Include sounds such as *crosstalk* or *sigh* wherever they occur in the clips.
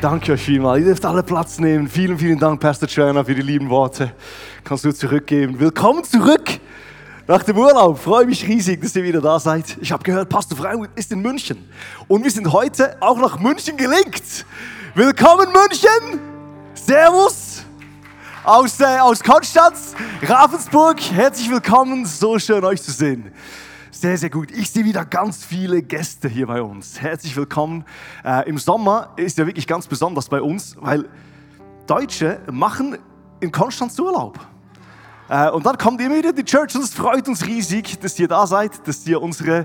Danke euch vielmals. Ihr dürft alle Platz nehmen. Vielen, vielen Dank, Pastor Joanna, für die lieben Worte. Kannst du zurückgeben. Willkommen zurück nach dem Urlaub. Freue mich riesig, dass ihr wieder da seid. Ich habe gehört, Pastor Freimuth ist in München. Und wir sind heute auch nach München gelinkt. Willkommen München. Servus. Aus, äh, aus Konstanz, Ravensburg. Herzlich willkommen. So schön, euch zu sehen. Sehr, sehr gut. Ich sehe wieder ganz viele Gäste hier bei uns. Herzlich willkommen. Äh, Im Sommer ist ja wirklich ganz besonders bei uns, weil Deutsche machen in Konstanz Urlaub. Äh, und dann kommt ihr wieder in die Church und es freut uns riesig, dass ihr da seid, dass ihr unsere,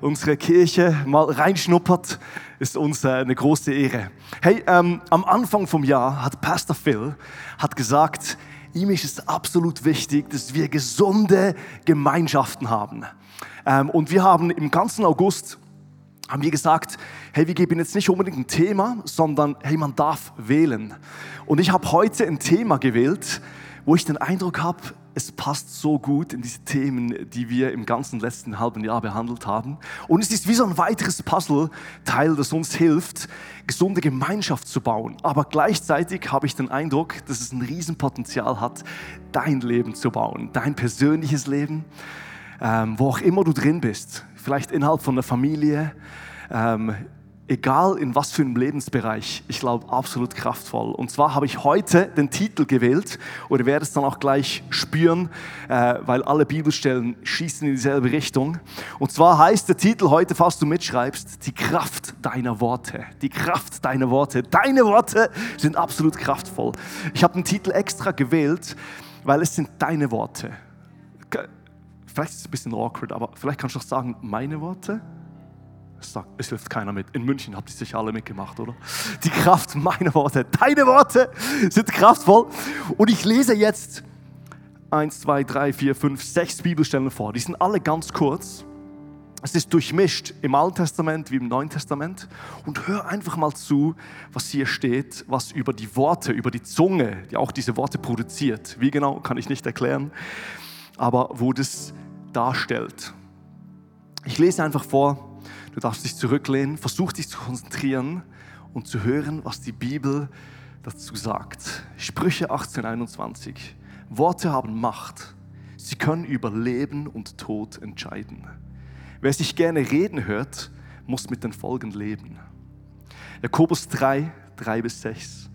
unsere Kirche mal reinschnuppert. Ist uns äh, eine große Ehre. Hey, ähm, am Anfang vom Jahr hat Pastor Phil hat gesagt, ihm ist es absolut wichtig, dass wir gesunde Gemeinschaften haben. Ähm, und wir haben im ganzen August haben wir gesagt, hey, wir geben jetzt nicht unbedingt ein Thema, sondern hey, man darf wählen. Und ich habe heute ein Thema gewählt, wo ich den Eindruck habe, es passt so gut in diese Themen, die wir im ganzen letzten halben Jahr behandelt haben. Und es ist wie so ein weiteres Puzzleteil, das uns hilft, gesunde Gemeinschaft zu bauen. Aber gleichzeitig habe ich den Eindruck, dass es ein Riesenpotenzial hat, dein Leben zu bauen, dein persönliches Leben ähm, wo auch immer du drin bist, vielleicht innerhalb von der Familie, ähm, egal in was für einem Lebensbereich, ich glaube absolut kraftvoll. Und zwar habe ich heute den Titel gewählt oder werde es dann auch gleich spüren, äh, weil alle Bibelstellen schießen in dieselbe Richtung. Und zwar heißt der Titel heute, falls du mitschreibst, die Kraft deiner Worte. Die Kraft deiner Worte. Deine Worte sind absolut kraftvoll. Ich habe den Titel extra gewählt, weil es sind deine Worte vielleicht ist es ein bisschen awkward, aber vielleicht kannst du doch sagen, meine Worte? Sagt, es hilft keiner mit. In München habt ihr sicher alle mitgemacht, oder? Die Kraft meiner Worte, deine Worte sind kraftvoll. Und ich lese jetzt eins, zwei, drei, vier, fünf, sechs Bibelstellen vor. Die sind alle ganz kurz. Es ist durchmischt im Alten Testament wie im Neuen Testament. Und hör einfach mal zu, was hier steht, was über die Worte, über die Zunge, die auch diese Worte produziert. Wie genau, kann ich nicht erklären. Aber wo das darstellt. Ich lese einfach vor, du darfst dich zurücklehnen, versuch dich zu konzentrieren und zu hören, was die Bibel dazu sagt. Sprüche 1821. Worte haben Macht. Sie können über Leben und Tod entscheiden. Wer sich gerne reden hört, muss mit den Folgen leben. Jakobus 3, 3 bis 6.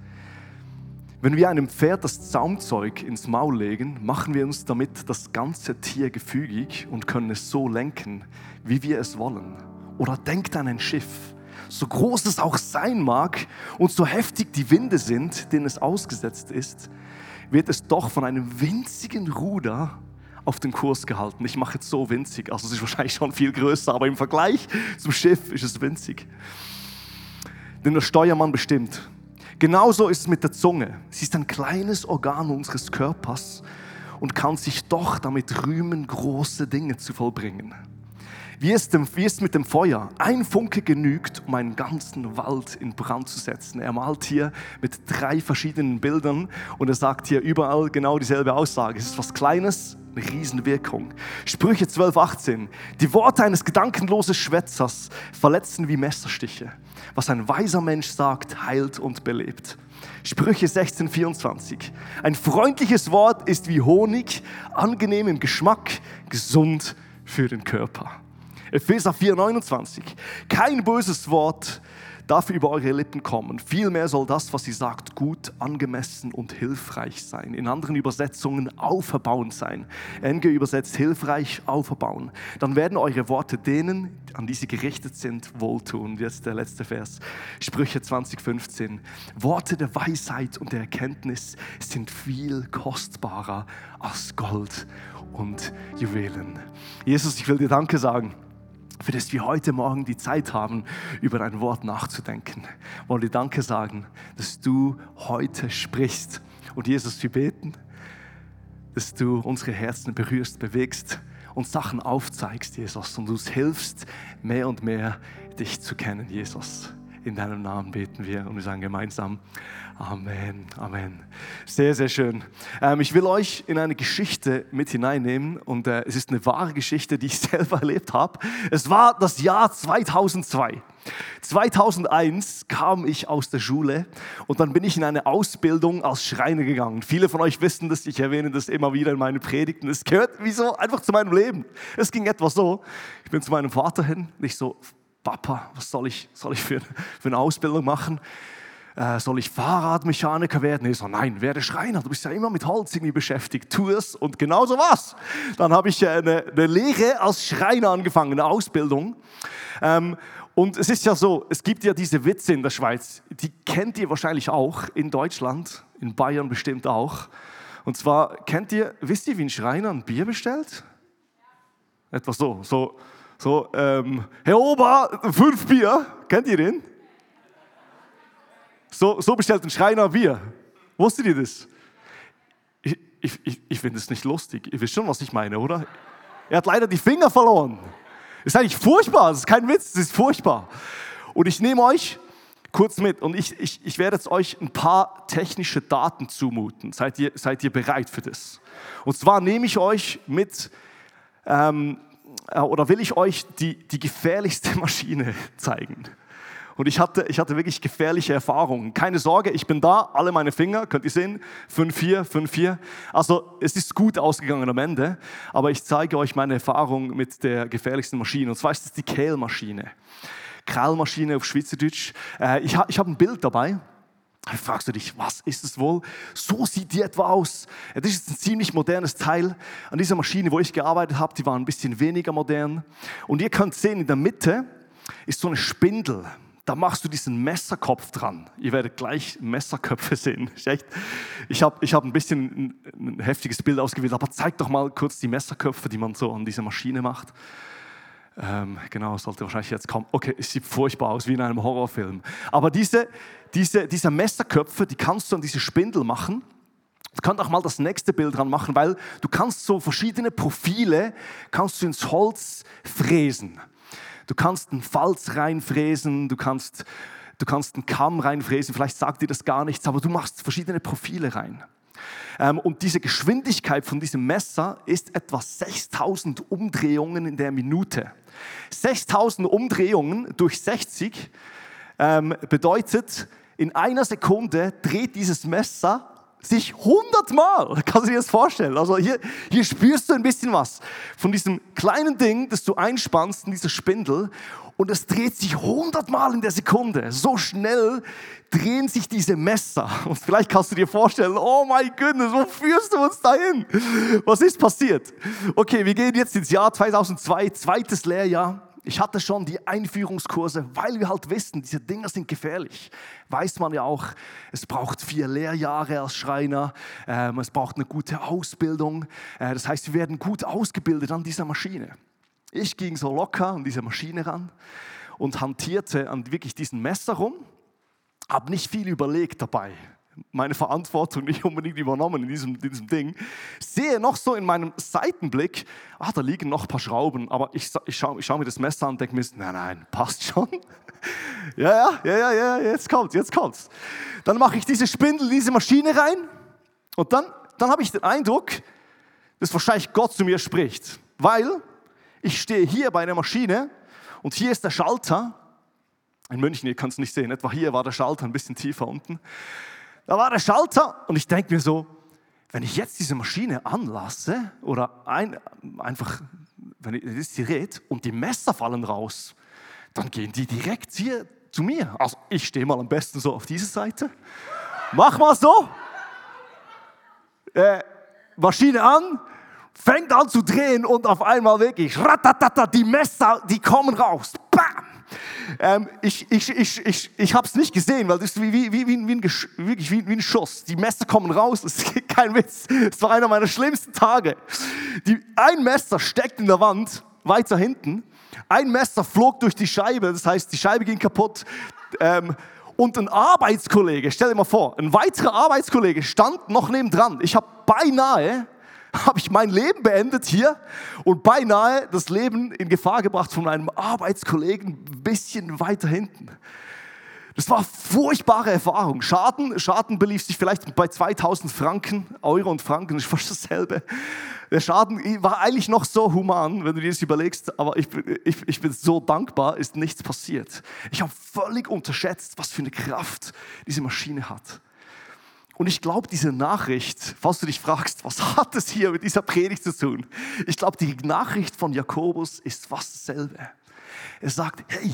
Wenn wir einem Pferd das Zaumzeug ins Maul legen, machen wir uns damit das ganze Tier gefügig und können es so lenken, wie wir es wollen. Oder denkt an ein Schiff, so groß es auch sein mag und so heftig die Winde sind, denen es ausgesetzt ist, wird es doch von einem winzigen Ruder auf den Kurs gehalten. Ich mache jetzt so winzig, also es ist wahrscheinlich schon viel größer, aber im Vergleich zum Schiff ist es winzig. Denn der Steuermann bestimmt, Genauso ist es mit der Zunge. Sie ist ein kleines Organ unseres Körpers und kann sich doch damit rühmen, große Dinge zu vollbringen. Wie ist, dem, wie ist mit dem Feuer? Ein Funke genügt, um einen ganzen Wald in Brand zu setzen. Er malt hier mit drei verschiedenen Bildern und er sagt hier überall genau dieselbe Aussage. Es ist was Kleines, eine Riesenwirkung. Sprüche 12, 18. Die Worte eines gedankenlosen Schwätzers verletzen wie Messerstiche. Was ein weiser Mensch sagt, heilt und belebt. Sprüche 16, 24. Ein freundliches Wort ist wie Honig, angenehm im Geschmack, gesund für den Körper. Epheser 4, 29. Kein böses Wort darf über eure Lippen kommen. Vielmehr soll das, was ihr sagt, gut, angemessen und hilfreich sein. In anderen Übersetzungen auferbauend sein. NG übersetzt hilfreich, auferbauen. Dann werden eure Worte denen, an die sie gerichtet sind, wohltun. Jetzt der letzte Vers. Sprüche 2015. Worte der Weisheit und der Erkenntnis sind viel kostbarer als Gold und Juwelen. Jesus, ich will dir Danke sagen für das wir heute Morgen die Zeit haben, über dein Wort nachzudenken. Wollen dir Danke sagen, dass du heute sprichst. Und Jesus, wir beten, dass du unsere Herzen berührst, bewegst und Sachen aufzeigst, Jesus, und uns hilfst, mehr und mehr dich zu kennen, Jesus. In deinem Namen beten wir und wir sagen gemeinsam Amen, Amen. Sehr, sehr schön. Ähm, ich will euch in eine Geschichte mit hineinnehmen und äh, es ist eine wahre Geschichte, die ich *laughs* selber erlebt habe. Es war das Jahr 2002. 2001 kam ich aus der Schule und dann bin ich in eine Ausbildung als Schreiner gegangen. Viele von euch wissen das, ich erwähne das immer wieder in meinen Predigten. Es gehört wieso einfach zu meinem Leben. Es ging etwa so, ich bin zu meinem Vater hin, nicht so, Papa, was soll ich, soll ich für, für eine Ausbildung machen? Äh, soll ich Fahrradmechaniker werden? Ich so, nein, werde Schreiner. Du bist ja immer mit Holz irgendwie beschäftigt. Tu es und genau so was. Dann habe ich eine, eine, Lehre als Schreiner angefangen, eine Ausbildung. Ähm, und es ist ja so, es gibt ja diese Witze in der Schweiz, die kennt ihr wahrscheinlich auch in Deutschland, in Bayern bestimmt auch. Und zwar kennt ihr, wisst ihr, wie ein Schreiner ein Bier bestellt? Etwas so, so, so, ähm, Herr Ober, fünf Bier. Kennt ihr den? So, so bestellt ein Schreiner Bier. Wusstet ihr das? Ich, ich, ich, ich finde es nicht lustig. Ihr wisst schon, was ich meine, oder? Er hat leider die Finger verloren. Das ist eigentlich furchtbar. Das ist kein Witz, das ist furchtbar. Und ich nehme euch kurz mit und ich, ich, ich werde jetzt euch ein paar technische Daten zumuten. Seid ihr, seid ihr bereit für das? Und zwar nehme ich euch mit ähm, äh, oder will ich euch die, die gefährlichste *laughs* Maschine zeigen. Und ich hatte, ich hatte wirklich gefährliche Erfahrungen. Keine Sorge, ich bin da, alle meine Finger, könnt ihr sehen, 5-4, 5-4. Also es ist gut ausgegangen am Ende, aber ich zeige euch meine Erfahrung mit der gefährlichsten Maschine. Und zwar ist es die Kehlmaschine. Krallmaschine auf Schweizerdeutsch. Äh, ich, ich habe ein Bild dabei. Da fragst du dich, was ist es wohl? So sieht die etwa aus. Das ist ein ziemlich modernes Teil. An dieser Maschine, wo ich gearbeitet habe, die war ein bisschen weniger modern. Und ihr könnt sehen, in der Mitte ist so eine Spindel. Da machst du diesen Messerkopf dran. Ihr werdet gleich Messerköpfe sehen. Ich habe ich hab ein bisschen ein, heftiges Bild ausgewählt, aber zeig doch mal kurz die Messerköpfe, die man so an dieser Maschine macht. Ähm, genau, sollte wahrscheinlich jetzt kommen. Okay, es sieht furchtbar aus, wie in einem Horrorfilm. Aber diese, diese, diese Messerköpfe, die kannst du an diese Spindel machen. Du kannst auch mal das nächste Bild dran machen, weil du kannst so verschiedene Profile kannst du ins Holz fräsen. Du kannst einen Falz reinfräsen, du kannst, du kannst einen Kamm reinfräsen, vielleicht sagt dir das gar nichts, aber du machst verschiedene Profile rein. Ähm, und diese Geschwindigkeit von diesem Messer ist etwa 6000 Umdrehungen in der Minute. 6000 Umdrehungen durch 60 ähm, bedeutet, in einer Sekunde dreht dieses Messer sich 100 Mal. *laughs* Kannst du dir das vorstellen? Also hier, hier spürst du ein bisschen was von diesem kleinen Ding, das du einspannst in dieser Spindel und es dreht sich 100 Mal in der Sekunde. So schnell drehen sich diese Messer. *laughs* Und vielleicht kannst du dir vorstellen, oh mein Gott, wo führst du uns dahin? Was ist passiert? Okay, wir gehen jetzt ins Jahr 2002, zweites Lehrjahr. Ich hatte schon die Einführungskurse, weil wir halt wissen, diese Dinger sind gefährlich. Weiß man ja auch, es braucht vier Lehrjahre als Schreiner, ähm, es braucht eine gute Ausbildung. Äh, das heißt, wir werden gut ausgebildet an dieser Maschine. Ich ging so locker an diese Maschine ran und hantierte an wirklich diesen Messer rum, habe nicht viel überlegt dabei meine Verantwortung nicht unbedingt übernommen in diesem, in diesem Ding. Sehe noch so in meinem Seitenblick, ah, da liegen noch ein paar Schrauben, aber ich, ich schaue ich schau mir das Messer an und denke mir, nein, nein, passt schon. *laughs* ja, ja, ja, ja, ja, jetzt kommt's, jetzt kommt's. Dann mache ich diese Spindel, diese Maschine rein und dann, dann habe ich den Eindruck, dass wahrscheinlich Gott zu mir spricht, weil ich stehe hier bei einer Maschine und hier ist der Schalter. In München, ihr könnt es nicht sehen, etwa hier war der Schalter ein bisschen tiefer unten. Da war der Schalter und ich denke mir so, wenn ich jetzt diese Maschine anlasse oder ein, einfach, wenn ich das Gerät und die Messer fallen raus, dann gehen die direkt hier zu mir. Also ich stehe mal am besten so auf diese Seite. Mach mal so. Äh, Maschine an, fängt an zu drehen und auf einmal wirklich, die Messer, die kommen raus. Ähm, ich ich, ich, ich, ich habe es nicht gesehen, weil das ist wie, wie, wie, wie, ein, wirklich wie, wie ein Schuss. Die Messer kommen raus, das ist *laughs* kein Witz. Es war einer meiner schlimmsten Tage. Die, ein Messer steckt in der Wand, weiter hinten. Ein Messer flog durch die Scheibe, das heißt, die Scheibe ging kaputt. Ähm, und ein Arbeitskollege, stell dir mal vor, ein weiterer Arbeitskollege stand noch nebendran. Ich habe beinahe *laughs* habe ich mein Leben beendet hier und beinahe das Leben in Gefahr gebracht von einem Arbeitskollegen ein bisschen weiter hinten. Das war furchtbare Erfahrung. Schaden, Schaden belief sich vielleicht bei 2000 Franken, Euro und Franken, ist fast dasselbe. Der Schaden war eigentlich noch so human, wenn du dir das überlegst, aber ich, ich, ich bin so dankbar, ist nichts passiert. Ich habe völlig unterschätzt, was für eine Kraft diese Maschine hat. Und ich glaube, diese Nachricht, falls du dich fragst, was hat es hier mit dieser Predigt zu tun? Ich glaube, die Nachricht von Jakobus ist fast dasselbe. Er sagt, hey,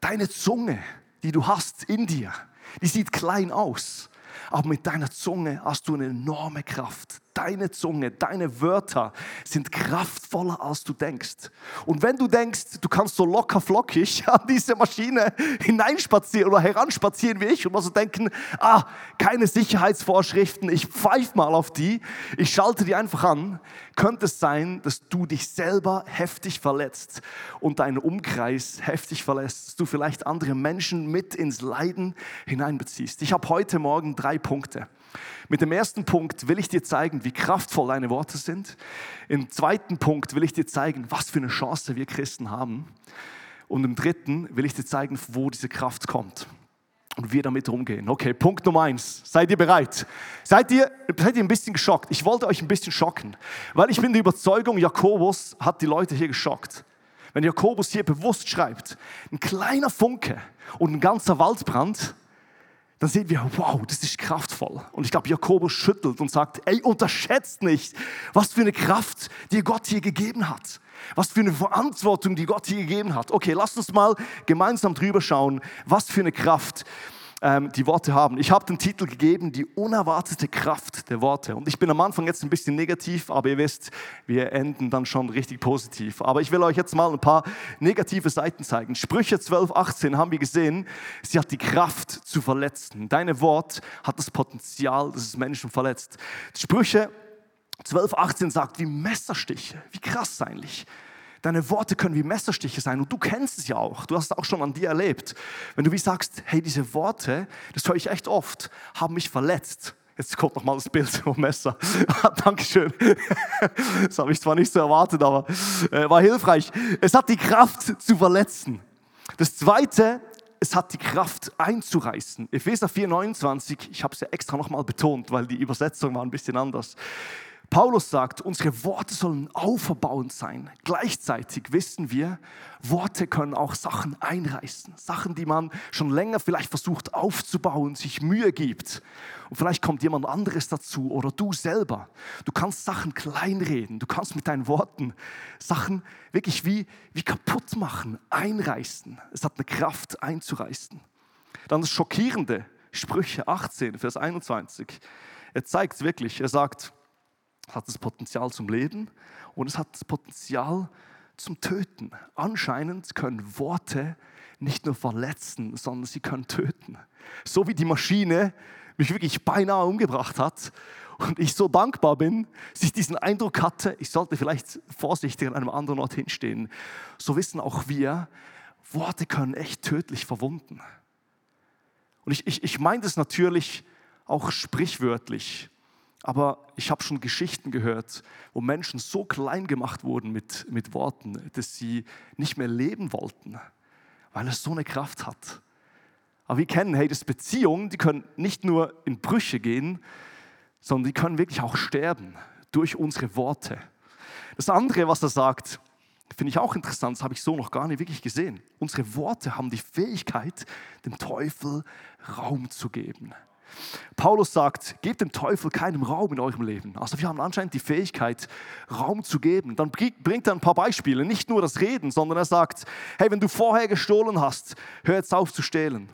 deine Zunge, die du hast in dir, die sieht klein aus, aber mit deiner Zunge hast du eine enorme Kraft. Deine Zunge, deine Wörter sind kraftvoller, als du denkst. Und wenn du denkst, du kannst so locker flockig *laughs* an diese Maschine hineinspazieren oder heranspazieren wie ich und also denken, ah, keine Sicherheitsvorschriften, ich pfeif mal auf die, ich schalte die einfach an, könnte es sein, dass du dich selber heftig verletzt und deinen Umkreis heftig verlässt, dass du vielleicht andere Menschen mit ins Leiden hineinbeziehst. Ich habe heute Morgen drei Punkte. Mit dem ersten Punkt will ich dir zeigen, wie kraftvoll deine Worte sind. Im zweiten Punkt will ich dir zeigen, was für eine Chance wir Christen haben. Und im dritten will ich dir zeigen, wo diese Kraft kommt und wir damit umgehen. Okay, Punkt Nummer eins. Seid ihr bereit? Seid ihr, seid ihr ein bisschen geschockt? Ich wollte euch ein bisschen schocken, weil ich bin der Überzeugung, Jakobus hat die Leute hier geschockt. Wenn Jakobus hier bewusst schreibt, ein kleiner Funke und ein ganzer Waldbrand, dann sehen wir, wow, das ist kraftvoll. Und ich glaube, Jakobus schüttelt und sagt, ey, unterschätzt nicht, was für eine Kraft dir Gott hier gegeben hat. Was für eine Verantwortung, die Gott hier gegeben hat. Okay, lasst uns mal gemeinsam drüber schauen, was für eine Kraft ähm, die Worte haben. Ich habe den Titel gegeben, die unerwartete Kraft der Worte. Und ich bin am Anfang jetzt ein bisschen negativ, aber ihr wisst, wir enden dann schon richtig positiv. Aber ich will euch jetzt mal ein paar negative Seiten zeigen. Sprüche 12, 18 haben wir gesehen, sie hat die Kraft zu verletzen. Deine Wort hat das Potenzial, dass es Menschen verletzt. Sprüche 12, 18 sagt, wie Messerstiche, wie krass eigentlich. Deine Worte können wie Messerstiche sein und du kennst es ja auch. Du hast es auch schon an dir erlebt. Wenn du wie sagst, hey, diese Worte, das höre ich echt oft, haben mich verletzt. Jetzt kommt nochmal das Bild vom Messer. *laughs* Dankeschön. *laughs* Das habe ich zwar nicht so erwartet, aber äh, war hilfreich. Es hat die Kraft zu verletzen. Das zweite, es hat die Kraft einzureißen. Epheser 4,29, ich habe es ja extra nochmal betont, weil die Übersetzung war ein bisschen anders. Paulus sagt, unsere Worte sollen auferbauend sein. Gleichzeitig wissen wir, Worte können auch Sachen einreißen. Sachen, die man schon länger vielleicht versucht aufzubauen, sich Mühe gibt. Und vielleicht kommt jemand anderes dazu oder du selber. Du kannst Sachen kleinreden. Du kannst mit deinen Worten Sachen wirklich wie, wie kaputt machen, einreißen. Es hat eine Kraft einzureißen. Dann das Schockierende, Sprüche 18, Vers 21. Er zeigt es wirklich. Er sagt, es hat das Potenzial zum Leben und es hat das Potenzial zum Töten. Anscheinend können Worte nicht nur verletzen, sondern sie können töten. So wie die Maschine mich wirklich beinahe umgebracht hat und ich so dankbar bin, dass ich diesen Eindruck hatte, ich sollte vielleicht vorsichtig an einem anderen Ort hinstehen. So wissen auch wir, Worte können echt tödlich verwunden. Und ich, ich, ich meine das natürlich auch sprichwörtlich. Aber ich habe schon Geschichten gehört, wo Menschen so klein gemacht wurden mit, mit Worten, dass sie nicht mehr leben wollten, weil es so eine Kraft hat. Aber wir kennen, hey, das Beziehungen, die können nicht nur in Brüche gehen, sondern die können wirklich auch sterben durch unsere Worte. Das andere, was er sagt, finde ich auch interessant, das habe ich so noch gar nicht wirklich gesehen. Unsere Worte haben die Fähigkeit, dem Teufel Raum zu geben. Paulus sagt, gebt dem Teufel keinen Raum in eurem Leben. Also wir haben anscheinend die Fähigkeit, Raum zu geben. Dann bringt er ein paar Beispiele, nicht nur das Reden, sondern er sagt, hey, wenn du vorher gestohlen hast, hör jetzt auf zu stehlen.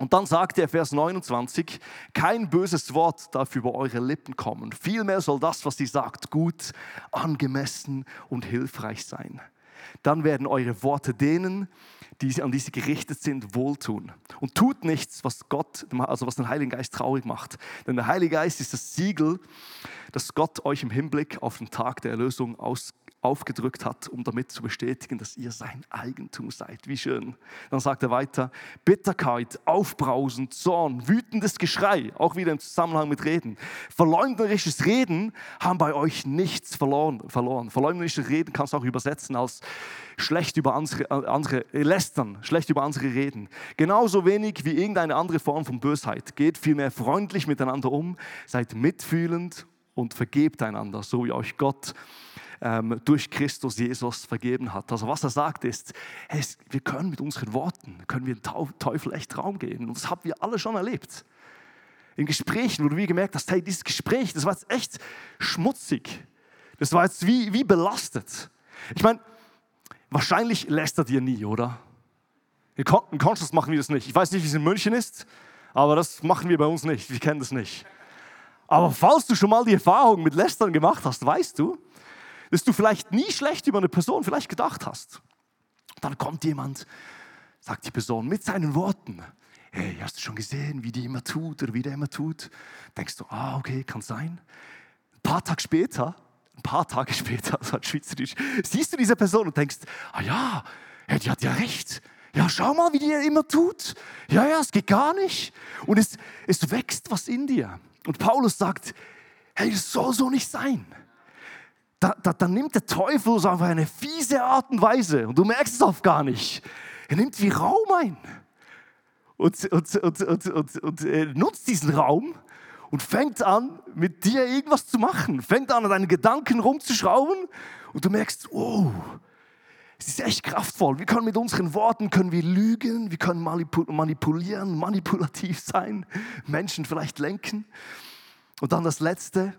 Und dann sagt er, Vers 29, kein böses Wort darf über eure Lippen kommen. Vielmehr soll das, was sie sagt, gut, angemessen und hilfreich sein. Dann werden eure Worte denen, die an diese gerichtet sind, wohltun. Und tut nichts, was Gott, also was den Heiligen Geist traurig macht. Denn der Heilige Geist ist das Siegel, das Gott euch im Hinblick auf den Tag der Erlösung aus, aufgedrückt hat, um damit zu bestätigen, dass ihr sein Eigentum seid. Wie schön. Dann sagt er weiter, Bitterkeit, Aufbrausen, Zorn, wütendes Geschrei, auch wieder im Zusammenhang mit Reden. Verleumderisches Reden haben bei euch nichts verloren. verloren. Verleumderisches Reden kannst du auch übersetzen als schlecht über andere, andere lästern, schlecht über andere reden. Genauso wenig wie irgendeine andere Form von Bösheit. Geht vielmehr freundlich miteinander um, seid mitfühlend und vergebt einander, so wie euch Gott ähm, durch Christus Jesus vergeben hat. Also was er sagt ist, hey, wir können mit unseren Worten, können wir dem Teufel echt Raum geben. Und das haben wir alle schon erlebt. In Gesprächen, wo du wie gemerkt hast, hey, dieses Gespräch, das war jetzt echt schmutzig. Das war jetzt wie, wie belastet. Ich meine, wahrscheinlich lästert ihr nie, oder? In Conscious machen wir das nicht. Ich weiß nicht, wie es in München ist, aber das machen wir bei uns nicht. Wir kennen das nicht. Aber falls du schon mal die Erfahrung mit Lästern gemacht hast, weißt du, dass du vielleicht nie schlecht über eine Person vielleicht gedacht hast. Dann kommt jemand, sagt die Person mit seinen Worten, hey, hast du schon gesehen, wie die immer tut oder wie der immer tut? Denkst du, ah, okay, kann sein. Ein paar Tage später, ein paar Tage *laughs* später, hat Schweizerisch, siehst du diese Person und denkst, ah ja, ja, die hat ja recht. Ja, schau mal, wie die immer tut. Ja, ja, es geht gar nicht. Und es, es wächst was in dir. Und Paulus sagt, hey, es soll so nicht sein da, da, da nimmt der Teufel so auf eine fiese Art und Weise und du merkst es oft gar nicht. Er nimmt wie Raum ein und, und, und, und, und, und nutzt diesen Raum und fängt an, mit dir irgendwas zu machen. Fängt an, an deinen Gedanken rumzuschrauben und du merkst, oh, es ist echt kraftvoll. Wir können mit unseren Worten können wir lügen, wir können manipulieren, manipulativ sein, Menschen vielleicht lenken. Und dann das Letzte,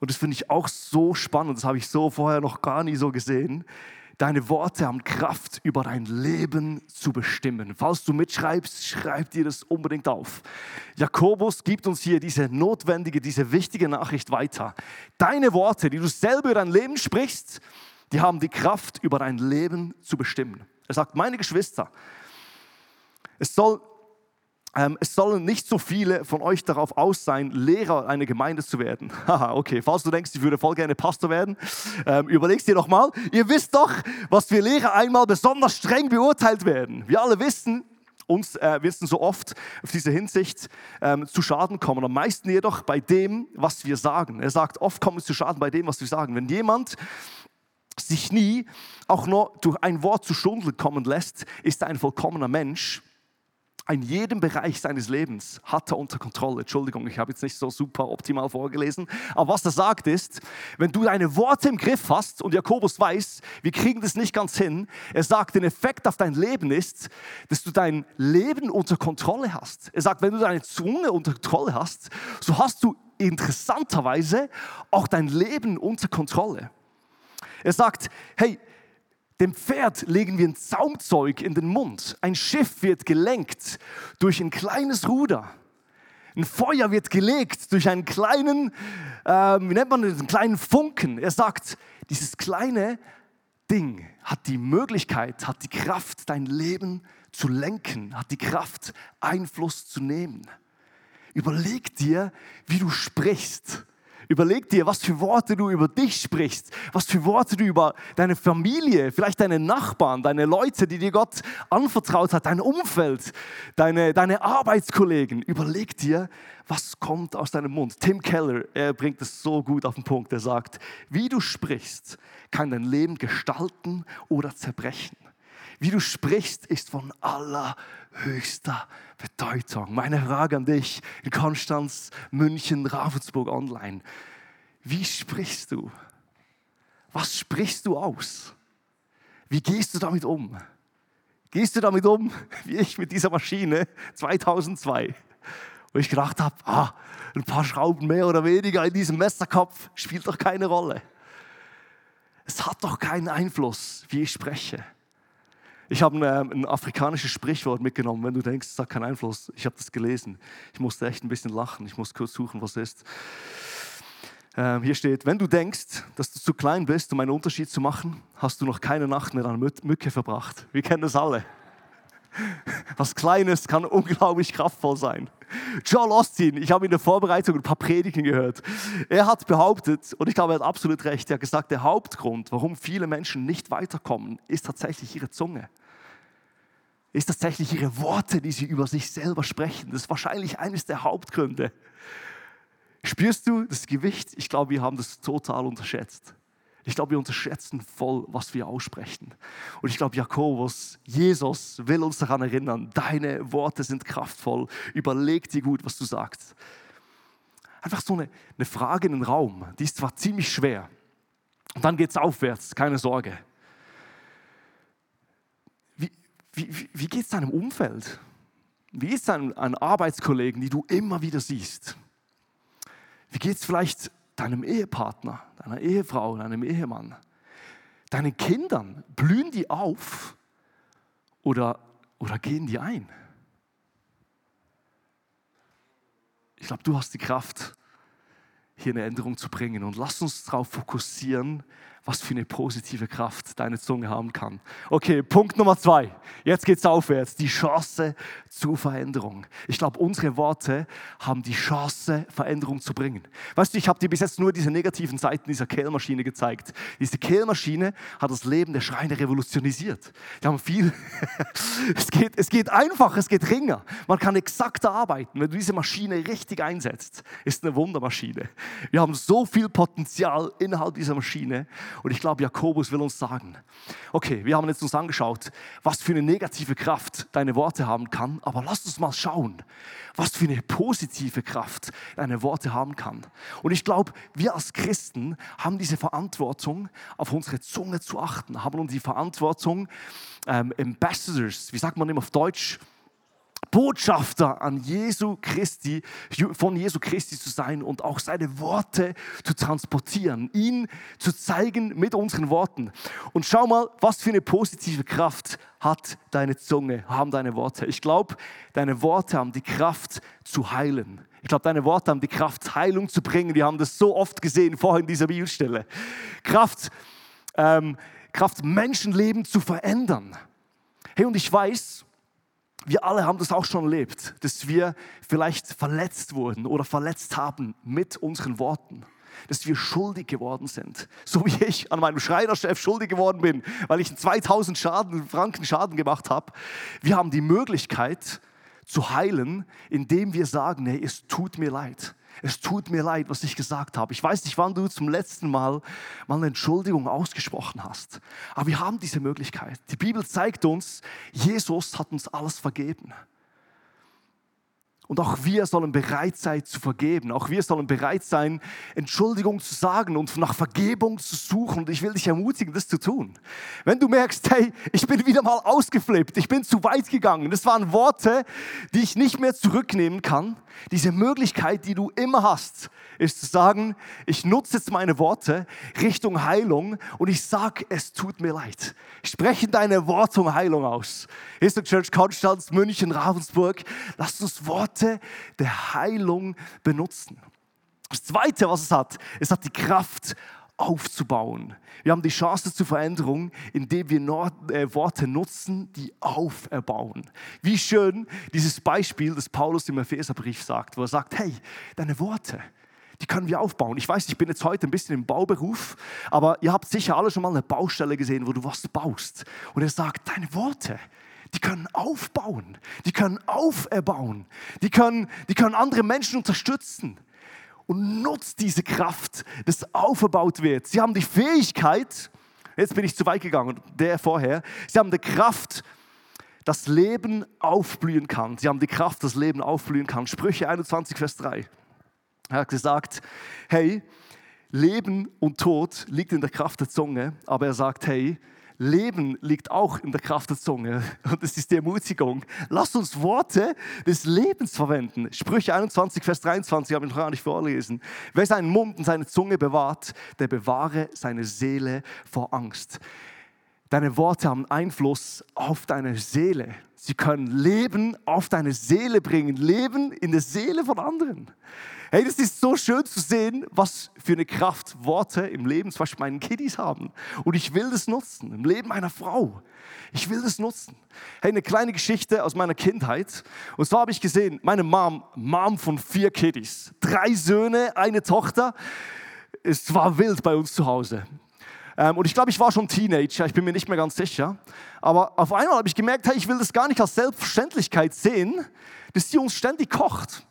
und das finde ich auch so spannend, das habe ich so vorher noch gar nie so gesehen. Deine Worte haben Kraft, über dein Leben zu bestimmen. Falls du mitschreibst, schreib dir das unbedingt auf. Jakobus gibt uns hier diese notwendige, diese wichtige Nachricht weiter. Deine Worte, die du selber über dein Leben sprichst, die haben die Kraft, über dein Leben zu bestimmen. Er sagt, meine Geschwister, es soll es sollen nicht so viele von euch darauf aus sein, Lehrer einer Gemeinde zu werden. *laughs* Haha, okay, falls du denkst, ich würde voll gerne Pastor werden, ähm, überlegst dir doch mal. Ihr wisst doch, was für Lehrer einmal besonders streng beurteilt werden. Wir alle wissen, uns äh, wissen so oft auf diese Hinsicht ähm, zu Schaden kommen. Am meisten jedoch bei dem, was wir sagen. Er sagt, oft kommen wir zu Schaden bei dem, was wir sagen. Wenn jemand sich nie auch nur durch ein Wort zu Schundeln kommen lässt, ist er ein vollkommener Mensch in jedem Bereich seines Lebens hat er unter Kontrolle. Entschuldigung, ich habe jetzt nicht so super optimal vorgelesen. Aber was er sagt ist, wenn du deine Worte im Griff hast und Jakobus weiß, wir kriegen das nicht ganz hin, er sagt, der Effekt auf dein Leben ist, dass du dein Leben unter Kontrolle hast. Er sagt, wenn du deine Zunge unter Kontrolle hast, so hast du interessanterweise auch dein Leben unter Kontrolle. Er sagt, hey, dem Pferd legen wir ein Zaumzeug in den Mund. Ein Schiff wird gelenkt durch ein kleines Ruder. Ein Feuer wird gelegt durch einen kleinen, äh, wie nennt man das, einen kleinen Funken. Er sagt, dieses kleine Ding hat die Möglichkeit, hat die Kraft, dein Leben zu lenken, hat die Kraft, Einfluss zu nehmen. Überleg dir, wie du sprichst. Überleg dir, was für Worte du über dich sprichst, was für Worte du über deine Familie, vielleicht deine Nachbarn, deine Leute, die dir Gott anvertraut hat, dein Umfeld, deine, deine Arbeitskollegen. Überleg dir, was kommt aus deinem Mund. Tim Keller, er bringt es so gut auf den Punkt. Er sagt, wie du sprichst, kann dein Leben gestalten oder zerbrechen. Wie du sprichst, ist von allerhöchster Bedeutung. Meine Frage an dich in Konstanz, München, Ravensburg online. Wie sprichst du? Was sprichst du aus? Wie gehst du damit um? Gehst du damit um, *laughs* wie ich mit dieser Maschine 2002, wo ich gedacht habe, ah, ein paar Schrauben mehr oder weniger in diesem Messerkopf spielt doch keine Rolle. Es hat doch keinen Einfluss, wie ich spreche. Ich habe ein, ein, afrikanisches Sprichwort mitgenommen, wenn du denkst, es hat keinen Einfluss. Ich habe das gelesen. Ich musste echt ein bisschen lachen. Ich muss kurz suchen, was ist. Ähm, hier steht, wenn du denkst, dass du zu klein bist, um einen Unterschied zu machen, hast du noch keine Nacht mit einer Mücke verbracht. Wir kennen das alle. Was Kleines kann unglaublich kraftvoll sein. Joel Austin, ich habe in der Vorbereitung ein paar Predigen gehört. Er hat behauptet, und ich glaube, er hat absolut recht, er hat gesagt, der Hauptgrund, warum viele Menschen nicht weiterkommen, ist tatsächlich ihre Zunge. Ist tatsächlich ihre Worte, die sie über sich selber sprechen. Das ist wahrscheinlich eines der Hauptgründe. Spürst du das Gewicht? Ich glaube, wir haben das total unterschätzt. Ich glaube, wir unterschätzen voll, was wir aussprechen. Und ich glaube, Jakobus, Jesus will uns daran erinnern, deine Worte sind kraftvoll. Überleg dir gut, was du sagst. Einfach so eine, eine Frage in den Raum, die ist zwar ziemlich schwer. Und dann geht es aufwärts, keine Sorge. Wie, wie, wie geht es deinem Umfeld? Wie ist es deinen Arbeitskollegen, die du immer wieder siehst? Wie geht es vielleicht deinem Ehepartner, deiner Ehefrau, deinem Ehemann, deinen Kindern? Blühen die auf oder, oder gehen die ein? Ich glaube, du hast die Kraft, hier eine Änderung zu bringen. Und lass uns darauf fokussieren, was für eine positive Kraft deine Zunge haben kann. Okay, Punkt Nummer zwei. Jetzt geht es aufwärts. Die Chance zur Veränderung. Ich glaube, unsere Worte haben die Chance, Veränderung zu bringen. Weißt du, ich habe dir bis jetzt nur diese negativen Seiten dieser Kehlmaschine gezeigt. Diese Kehlmaschine hat das Leben der Schreiner revolutionisiert. Die haben viel. *laughs* es, geht, es geht einfach, es geht ringer. Man kann exakter arbeiten. Wenn du diese Maschine richtig einsetzt, ist eine Wundermaschine. Wir haben so viel Potenzial innerhalb dieser Maschine und ich glaube, Jakobus will uns sagen, okay, wir haben jetzt uns angeschaut, was für eine negative Kraft deine Worte haben kann, aber lass uns mal schauen, was für eine positive Kraft deine Worte haben kann. Und ich glaube, wir als Christen haben diese Verantwortung, auf unsere Zunge zu achten, haben uns die Verantwortung, ähm, Ambassadors, wie sagt man immer auf Deutsch, Botschafter an Jesu Christi, von Jesu Christi zu sein und auch seine Worte zu transportieren, ihn zu zeigen mit unseren Worten. Und schau mal, was für eine positive Kraft hat deine Zunge, haben deine Worte. Ich glaube, deine Worte haben die Kraft zu heilen. Ich glaube, deine Worte haben die Kraft, Heilung zu bringen. Wir haben das so oft gesehen vorhin in dieser Bibelstelle. Kraft, ähm, Kraft, Menschenleben zu verändern. Hey, und ich weiß, wir alle haben das auch schon erlebt, dass wir vielleicht verletzt wurden oder verletzt haben mit unseren Worten. Dass wir schuldig geworden sind. So wie ich an meinem Schreinerchef schuldig geworden bin, weil ich 2000 Schaden, Franken Schaden gemacht habe. Wir haben die Möglichkeit zu heilen, indem wir sagen, hey, es tut mir leid es tut mir leid, was ich gesagt habe. Ich weiß nicht, wann du zum letzten Mal mal eine Entschuldigung ausgesprochen hast. Aber wir haben diese Möglichkeit. Die Bibel zeigt uns, Jesus hat uns alles vergeben. Und auch wir sollen bereit sein zu vergeben. Auch wir sollen bereit sein, Entschuldigung zu sagen und nach Vergebung zu suchen. Und ich will dich ermutigen, das zu tun. Wenn du merkst, hey, ich bin wieder mal ausgeflippt, ich bin zu weit gegangen. Das waren Worte, die ich nicht mehr zurücknehmen kann. Diese Möglichkeit, die du immer hast, ist zu sagen, ich nutze jetzt meine Worte Richtung Heilung und ich sage, es tut mir leid. Ich spreche deine Worte um Heilung aus. Ist Church Konstanz, München, Ravensburg. Lasst uns Worte der Heilung benutzen. Das Zweite, was es hat, es hat die Kraft aufzubauen. Wir haben die Chance zur Veränderung, indem wir äh, Worte nutzen, die auferbauen. Wie schön dieses Beispiel, das Paulus im Epheserbrief sagt, wo er sagt, hey, deine Worte, die können wir aufbauen. Ich weiß, ich bin jetzt heute ein bisschen im Bauberuf, aber ihr habt sicher alle schon mal eine Baustelle gesehen, wo du was baust. Und er sagt, deine Worte, die können aufbauen, die können auferbauen, die können, die können andere Menschen unterstützen. Und nutzt diese Kraft, dass aufgebaut wird. Sie haben die Fähigkeit, jetzt bin ich zu weit gegangen, der vorher, sie haben die Kraft, das Leben aufblühen kann. Sie haben die Kraft, das Leben aufblühen kann. Sprüche 21, Vers 3. Er hat gesagt, hey, Leben und Tod liegt in der Kraft der Zunge, aber er sagt, hey, Leben liegt auch in der Kraft der Zunge. *laughs* Und das ist die Ermutigung. Lass uns Worte des Lebens verwenden. Sprüche 21, Vers 23 habe ich noch gar nicht vorgelesen. Wer seinen Mund und seine Zunge bewahrt, der bewahre seine Seele vor Angst. Deine Worte haben Einfluss auf deine Seele. Sie können Leben auf deine Seele bringen, Leben in der Seele von anderen. Hey, das ist so schön zu sehen, was für eine Kraft Worte im Leben zum Beispiel meinen Kiddies haben. Und ich will das nutzen, im Leben meiner Frau. Ich will das nutzen. Hey, eine kleine Geschichte aus meiner Kindheit. Und zwar habe ich gesehen, meine Mom, Mom von vier Kiddies, drei Söhne, eine Tochter. Es war wild bei uns zu Hause. Ähm, und ich glaube, ich war schon Teenager, ich bin mir nicht mehr ganz sicher. Aber auf einmal habe ich gemerkt, hey, ich will das gar nicht als Selbstverständlichkeit sehen, dass sie uns ständig kocht.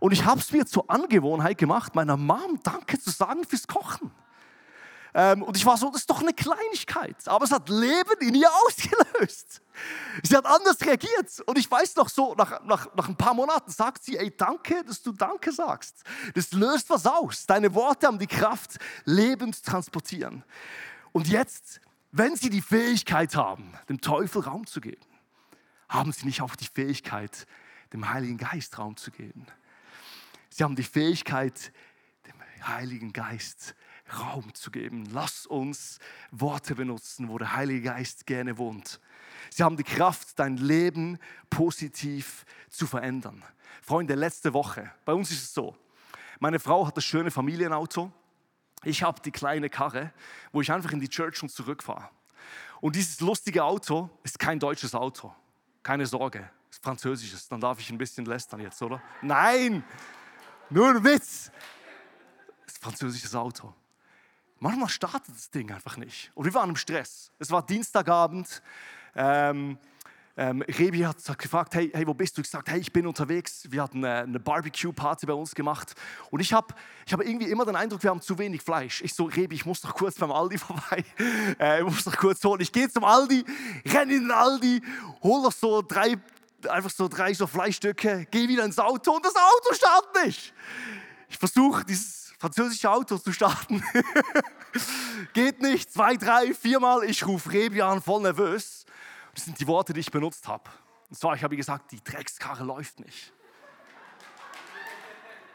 Und ich habe es mir zur Angewohnheit gemacht, meiner Mom Danke zu sagen fürs Kochen. Ähm, und ich war so, das ist doch eine Kleinigkeit, aber es hat Leben in ihr *laughs* ausgelöst. Sie hat anders reagiert. Und ich weiß noch so, nach, nach, nach ein paar Monaten sagt sie, ey, danke, dass du Danke sagst. Das löst was aus. Deine Worte haben die Kraft, Leben zu transportieren. Und jetzt, wenn sie die Fähigkeit haben, dem Teufel Raum zu geben, haben sie nicht auch die Fähigkeit, dem Heiligen Geist Raum zu geben. Sie haben die Fähigkeit, dem Heiligen Geist Raum zu geben. Lass uns Worte benutzen, wo der Heilige Geist gerne wohnt. Sie haben die Kraft, dein Leben positiv zu verändern. Freunde, letzte Woche, bei uns ist es so, meine Frau hat das schöne Familienauto. Ich habe die kleine Karre, wo ich einfach in die Church und zurückfahre. Und dieses lustige Auto ist kein deutsches Auto. Keine Sorge, ist französisches. Dann darf ich ein bisschen lästern jetzt, oder? Nein, nur ein Witz. Das französisches Auto. Manchmal startet das Ding einfach nicht. Und wir waren im Stress. Es war Dienstagabend. Ähm, ähm, Rebi hat gefragt, hey, hey, wo bist du? Ich sagte, hey, ich bin unterwegs. Wir hatten eine, eine Barbecue-Party bei uns gemacht. Und ich habe ich hab irgendwie immer den Eindruck, wir haben zu wenig Fleisch. Ich so, Rebi, ich muss noch kurz beim Aldi *laughs* vorbei. Äh, ich muss noch kurz holen. Ich gehe zum Aldi, renne in den Aldi, hole noch so drei, einfach so drei so Fleischstücke, gehe wieder ins Auto und das Auto startet nicht. Ich versuche dieses französische Auto zu starten. *laughs* Geht nicht, zwei, drei, viermal. Ich rufe Rebi an, voll nervös. Das sind die Worte, die ich benutzt habe. Und zwar, ich habe gesagt, die Dreckskarre läuft nicht.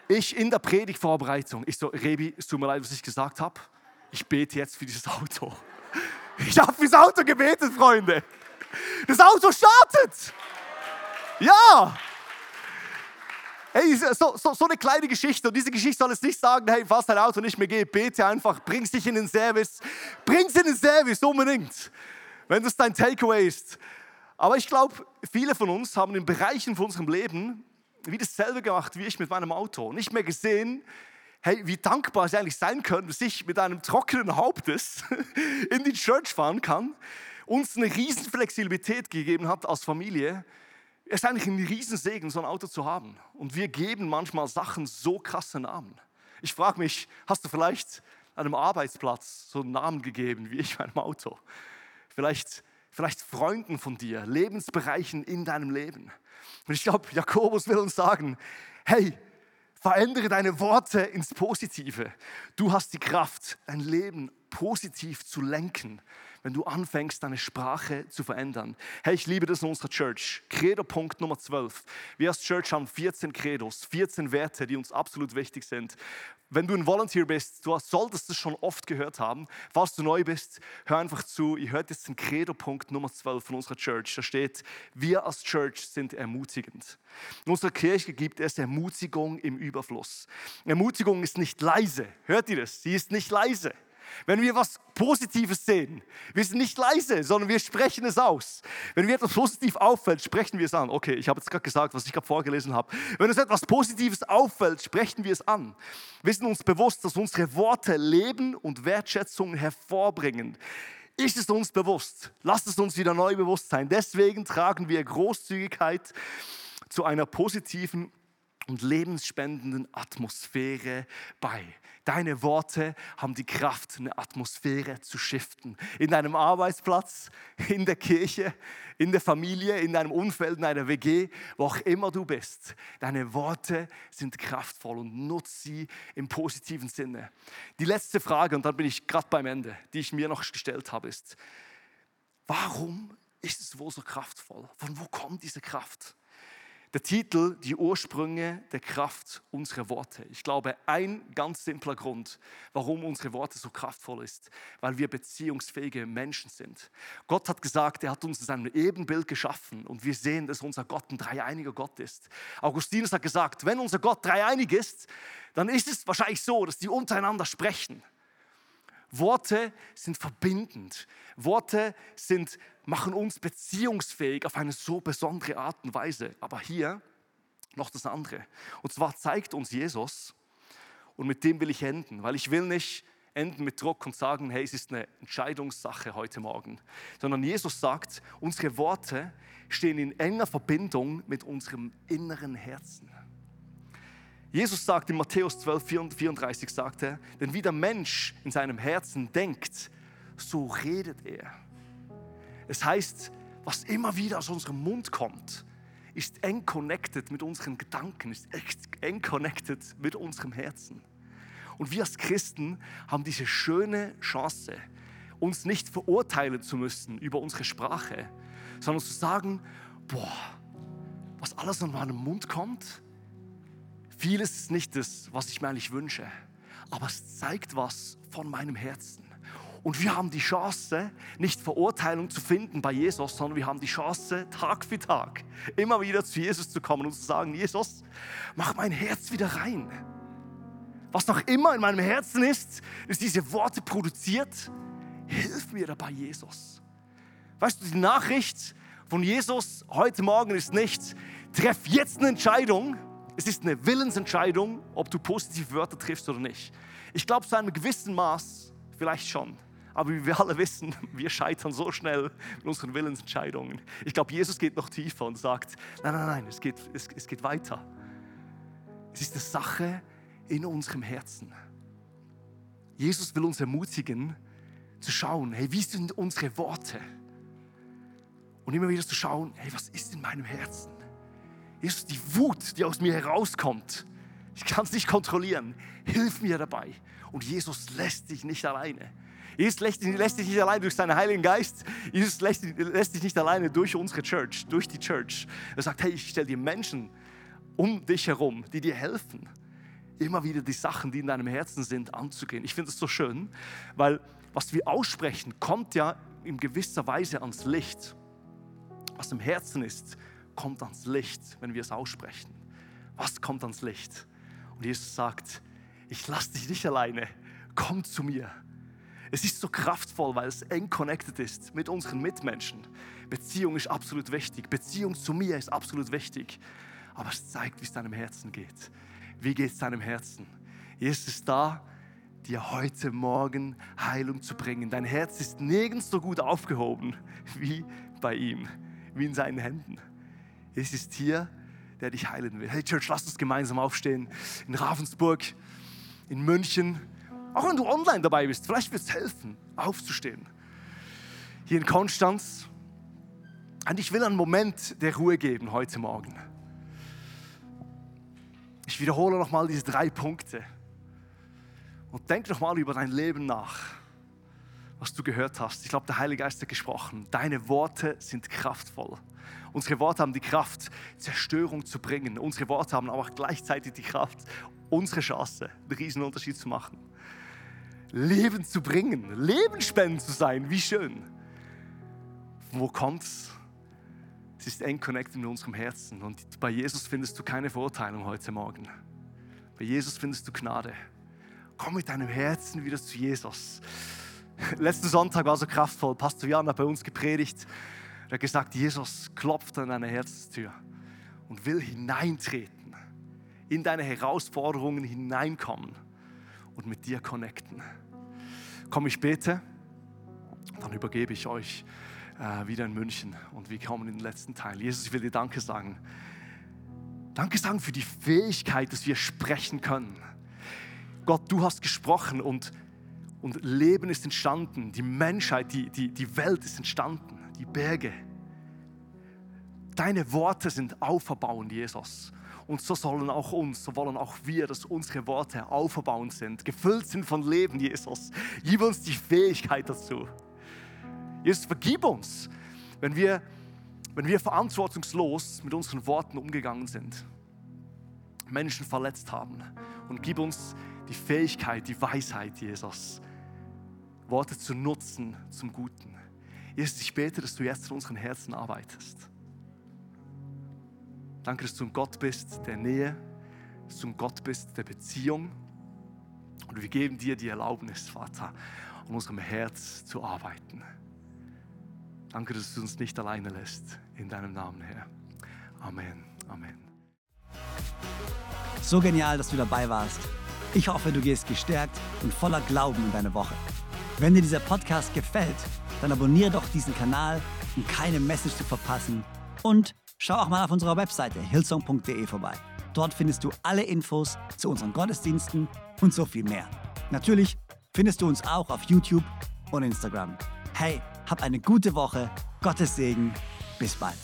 Ich in der Predigtvorbereitung, ich so, Rebi, es tut mir leid, was ich gesagt habe. Ich bete jetzt für dieses Auto. Ich habe fürs Auto gebetet, Freunde. Das Auto startet. Ja. Hey, so, so, so eine kleine Geschichte. Und diese Geschichte soll jetzt nicht sagen, hey, falls dein Auto nicht mehr geht, bete einfach, bring es dich in den Service. Bring es in den Service, unbedingt wenn das dein Takeaway ist. Aber ich glaube, viele von uns haben in Bereichen von unserem Leben wie dasselbe gemacht wie ich mit meinem Auto. Nicht mehr gesehen, hey, wie dankbar sie eigentlich sein können, dass ich mit einem trockenen Hauptes *laughs* in die Church fahren kann, uns eine riesen Flexibilität gegeben hat als Familie. Es ist eigentlich ein Riesensegen, so ein Auto zu haben. Und wir geben manchmal Sachen so krasse Namen. Ich frage mich, hast du vielleicht einem Arbeitsplatz so einen Namen gegeben wie ich meinem Auto? vielleicht, vielleicht Freunden von dir, Lebensbereichen in deinem Leben. Und ich glaube, Jakobus will uns sagen, hey, verändere deine Worte ins Positive. Du hast die Kraft, dein Leben positiv zu lenken wenn du anfängst, deine Sprache zu verändern. Hey, ich liebe das in unserer Church. Credo-Punkt Nummer 12. Wir als Church haben 14 Credos, 14 Werte, die uns absolut wichtig sind. Wenn du ein Volunteer bist, du solltest es schon oft gehört haben. Falls du neu bist, hör einfach zu. Ihr hört jetzt den Credo-Punkt Nummer 12 von unserer Church. Da steht, wir als Church sind ermutigend. In unserer Kirche gibt es Ermutigung im Überfluss. Ermutigung ist nicht leise. Hört ihr das? Sie ist nicht leise. Wenn wir was Positives sehen, wir sind nicht leise, sondern wir sprechen es aus. Wenn wir etwas positiv auffällt, sprechen wir es an. Okay, ich habe jetzt gerade gesagt, was ich gerade vorgelesen habe. Wenn uns etwas Positives auffällt, sprechen wir es an. Wir sind uns bewusst, dass unsere Worte Leben und Wertschätzung hervorbringen. Ist es uns bewusst? Lasst es uns wieder neu bewusst sein. Deswegen tragen wir Großzügigkeit zu einer positiven und lebensspendenden Atmosphäre bei. Deine Worte haben die Kraft, eine Atmosphäre zu shiften. In deinem Arbeitsplatz, in der Kirche, in der Familie, in deinem Umfeld, in deiner WG, wo auch immer du bist. Deine Worte sind kraftvoll und nutze sie im positiven Sinne. Die letzte Frage, und dann bin ich gerade beim Ende, die ich mir noch gestellt habe, ist, warum ist es wohl so kraftvoll? Von wo kommt diese Kraft? Der Titel, die Ursprünge der Kraft unserer Worte. Ich glaube, ein ganz simpler Grund, warum unsere Worte so kraftvoll ist, weil wir beziehungsfähige Menschen sind. Gott hat gesagt, er hat uns in seinem Ebenbild geschaffen und wir sehen, dass unser Gott ein dreieiniger Gott ist. Augustinus hat gesagt, wenn unser Gott dreieinig ist, dann ist es wahrscheinlich so, dass die untereinander sprechen. Worte sind verbindend. Worte sind, machen uns beziehungsfähig auf eine so besondere Art und Weise. Aber hier noch das andere. Und zwar zeigt uns Jesus, und mit dem will ich enden, weil ich will nicht enden mit Druck und sagen, hey, es ist eine Entscheidungssache heute Morgen, sondern Jesus sagt, unsere Worte stehen in enger Verbindung mit unserem inneren Herzen. Jesus sagt in Matthäus 12, 34, sagt er, denn wie der Mensch in seinem Herzen denkt, so redet er. Es heißt, was immer wieder aus unserem Mund kommt, ist eng connected mit unseren Gedanken, ist eng connected mit unserem Herzen. Und wir als Christen haben diese schöne Chance, uns nicht verurteilen zu müssen über unsere Sprache, sondern zu sagen, boah, was alles an meinem Mund kommt, Vieles ist nicht das, was ich mir eigentlich wünsche, aber es zeigt was von meinem Herzen. Und wir haben die Chance, nicht Verurteilung zu finden bei Jesus, sondern wir haben die Chance, Tag für Tag immer wieder zu Jesus zu kommen und zu sagen, Jesus, mach mein Herz wieder rein. Was noch immer in meinem Herzen ist, ist diese Worte produziert. Hilf mir dabei, Jesus. Weißt du, die Nachricht von Jesus heute Morgen ist nicht, treff jetzt eine Entscheidung, es ist eine Willensentscheidung, ob du positive Wörter triffst oder nicht. Ich glaube, zu einem gewissen Maß vielleicht schon. Aber wie wir alle wissen, *laughs* wir scheitern so schnell mit unseren Willensentscheidungen. Ich glaube, Jesus geht noch tiefer und sagt, nein, nein, nein, es geht, es, es geht weiter. Es ist eine Sache in unserem Herzen. Jesus will uns ermutigen, zu schauen, hey, wie sind unsere Worte? Und immer wieder zu schauen, hey, was ist in meinem Herzen? Jesus, die Wut, die aus mir herauskommt, ich kann es nicht kontrollieren. Hilf mir dabei. Und Jesus lässt dich nicht alleine. Jesus lässt, lässt dich nicht alleine durch seinen Heiligen Geist. Jesus lässt, lässt dich nicht alleine durch unsere Church, durch die Church. Er sagt, hey, ich stelle dir Menschen um dich herum, die dir helfen, immer wieder die Sachen, die in deinem Herzen sind, anzugehen. Ich finde es so schön, weil was wir aussprechen, kommt ja in gewisser Weise ans Licht. Was im Herzen ist, kommt ans Licht, wenn wir es aussprechen. Was kommt ans Licht? Und Jesus sagt, ich lasse dich nicht alleine, komm zu mir. Es ist so kraftvoll, weil es eng connected ist mit unseren Mitmenschen. Beziehung ist absolut wichtig. Beziehung zu mir ist absolut wichtig. Aber es zeigt, wie es deinem Herzen geht. Wie geht es deinem Herzen? Jesus ist da, dir heute Morgen Heilung zu bringen. Dein Herz ist nirgends so gut aufgehoben wie bei ihm, wie in seinen Händen. Es ist hier, der dich heilen will. Hey Church, lass uns gemeinsam aufstehen. In Ravensburg, in München. Auch wenn du online dabei bist, vielleicht wird es helfen, aufzustehen. Hier in Konstanz. Und ich will einen Moment der Ruhe geben heute Morgen. Ich wiederhole nochmal diese drei Punkte. Und denk nochmal über dein Leben nach, was du gehört hast. Ich glaube, der Heilige Geist hat gesprochen. Deine Worte sind kraftvoll. Unsere Worte haben die Kraft, Zerstörung zu bringen. Unsere Worte haben aber gleichzeitig die Kraft, unsere Chance, einen riesen Unterschied zu machen. Leben zu bringen, Lebensspenden zu sein, wie schön. Wo kommt's? Es ist eng connected mit unserem Herzen. Und bei Jesus findest du keine Verurteilung heute Morgen. Bei Jesus findest du Gnade. Komm mit deinem Herzen wieder zu Jesus. Letzten Sonntag war so kraftvoll. Pastor Jan hat bei uns gepredigt. Er hat gesagt, Jesus klopft an deine Herzenstür und will hineintreten, in deine Herausforderungen hineinkommen und mit dir connecten. Komm, ich bete, dann übergebe ich euch äh, wieder in München und wir kommen in den letzten Teil. Jesus, ich will dir Danke sagen. Danke sagen für die Fähigkeit, dass wir sprechen können. Gott, du hast gesprochen und, und Leben ist entstanden. Die Menschheit, die, die, die Welt ist entstanden die Berge. Deine Worte sind auferbauend, Jesus. Und so sollen auch uns, so wollen auch wir, dass unsere Worte auferbauend sind, gefüllt sind von Leben, Jesus. Gib uns die Fähigkeit dazu. Jesus, vergib uns, wenn wir wenn wir verantwortungslos mit unseren Worten umgegangen sind, Menschen verletzt haben. Und gib uns die Fähigkeit, die Weisheit, Jesus, Worte zu nutzen zum Guten. Jesus, ich bete, dass du jetzt in unseren Herzen arbeitest. Danke, dass du ein Gott bist der Nähe, dass du ein Gott bist der Beziehung. Und wir geben dir die Erlaubnis, Vater, um unserem Herz zu arbeiten. Danke, dass du uns nicht alleine lässt. In deinem Namen, Herr. Amen. Amen. So genial, dass du dabei warst. Ich hoffe, du gehst gestärkt und voller Glauben in deine Woche. Wenn dir dieser Podcast gefällt, dann abonniere doch diesen Kanal, um keine Message zu verpassen. Und schau auch mal auf unserer Webseite hillsong.de vorbei. Dort findest du alle Infos zu unseren Gottesdiensten und so viel mehr. Natürlich findest du uns auch auf YouTube und Instagram. Hey, hab eine gute Woche, Gottes Segen, bis bald.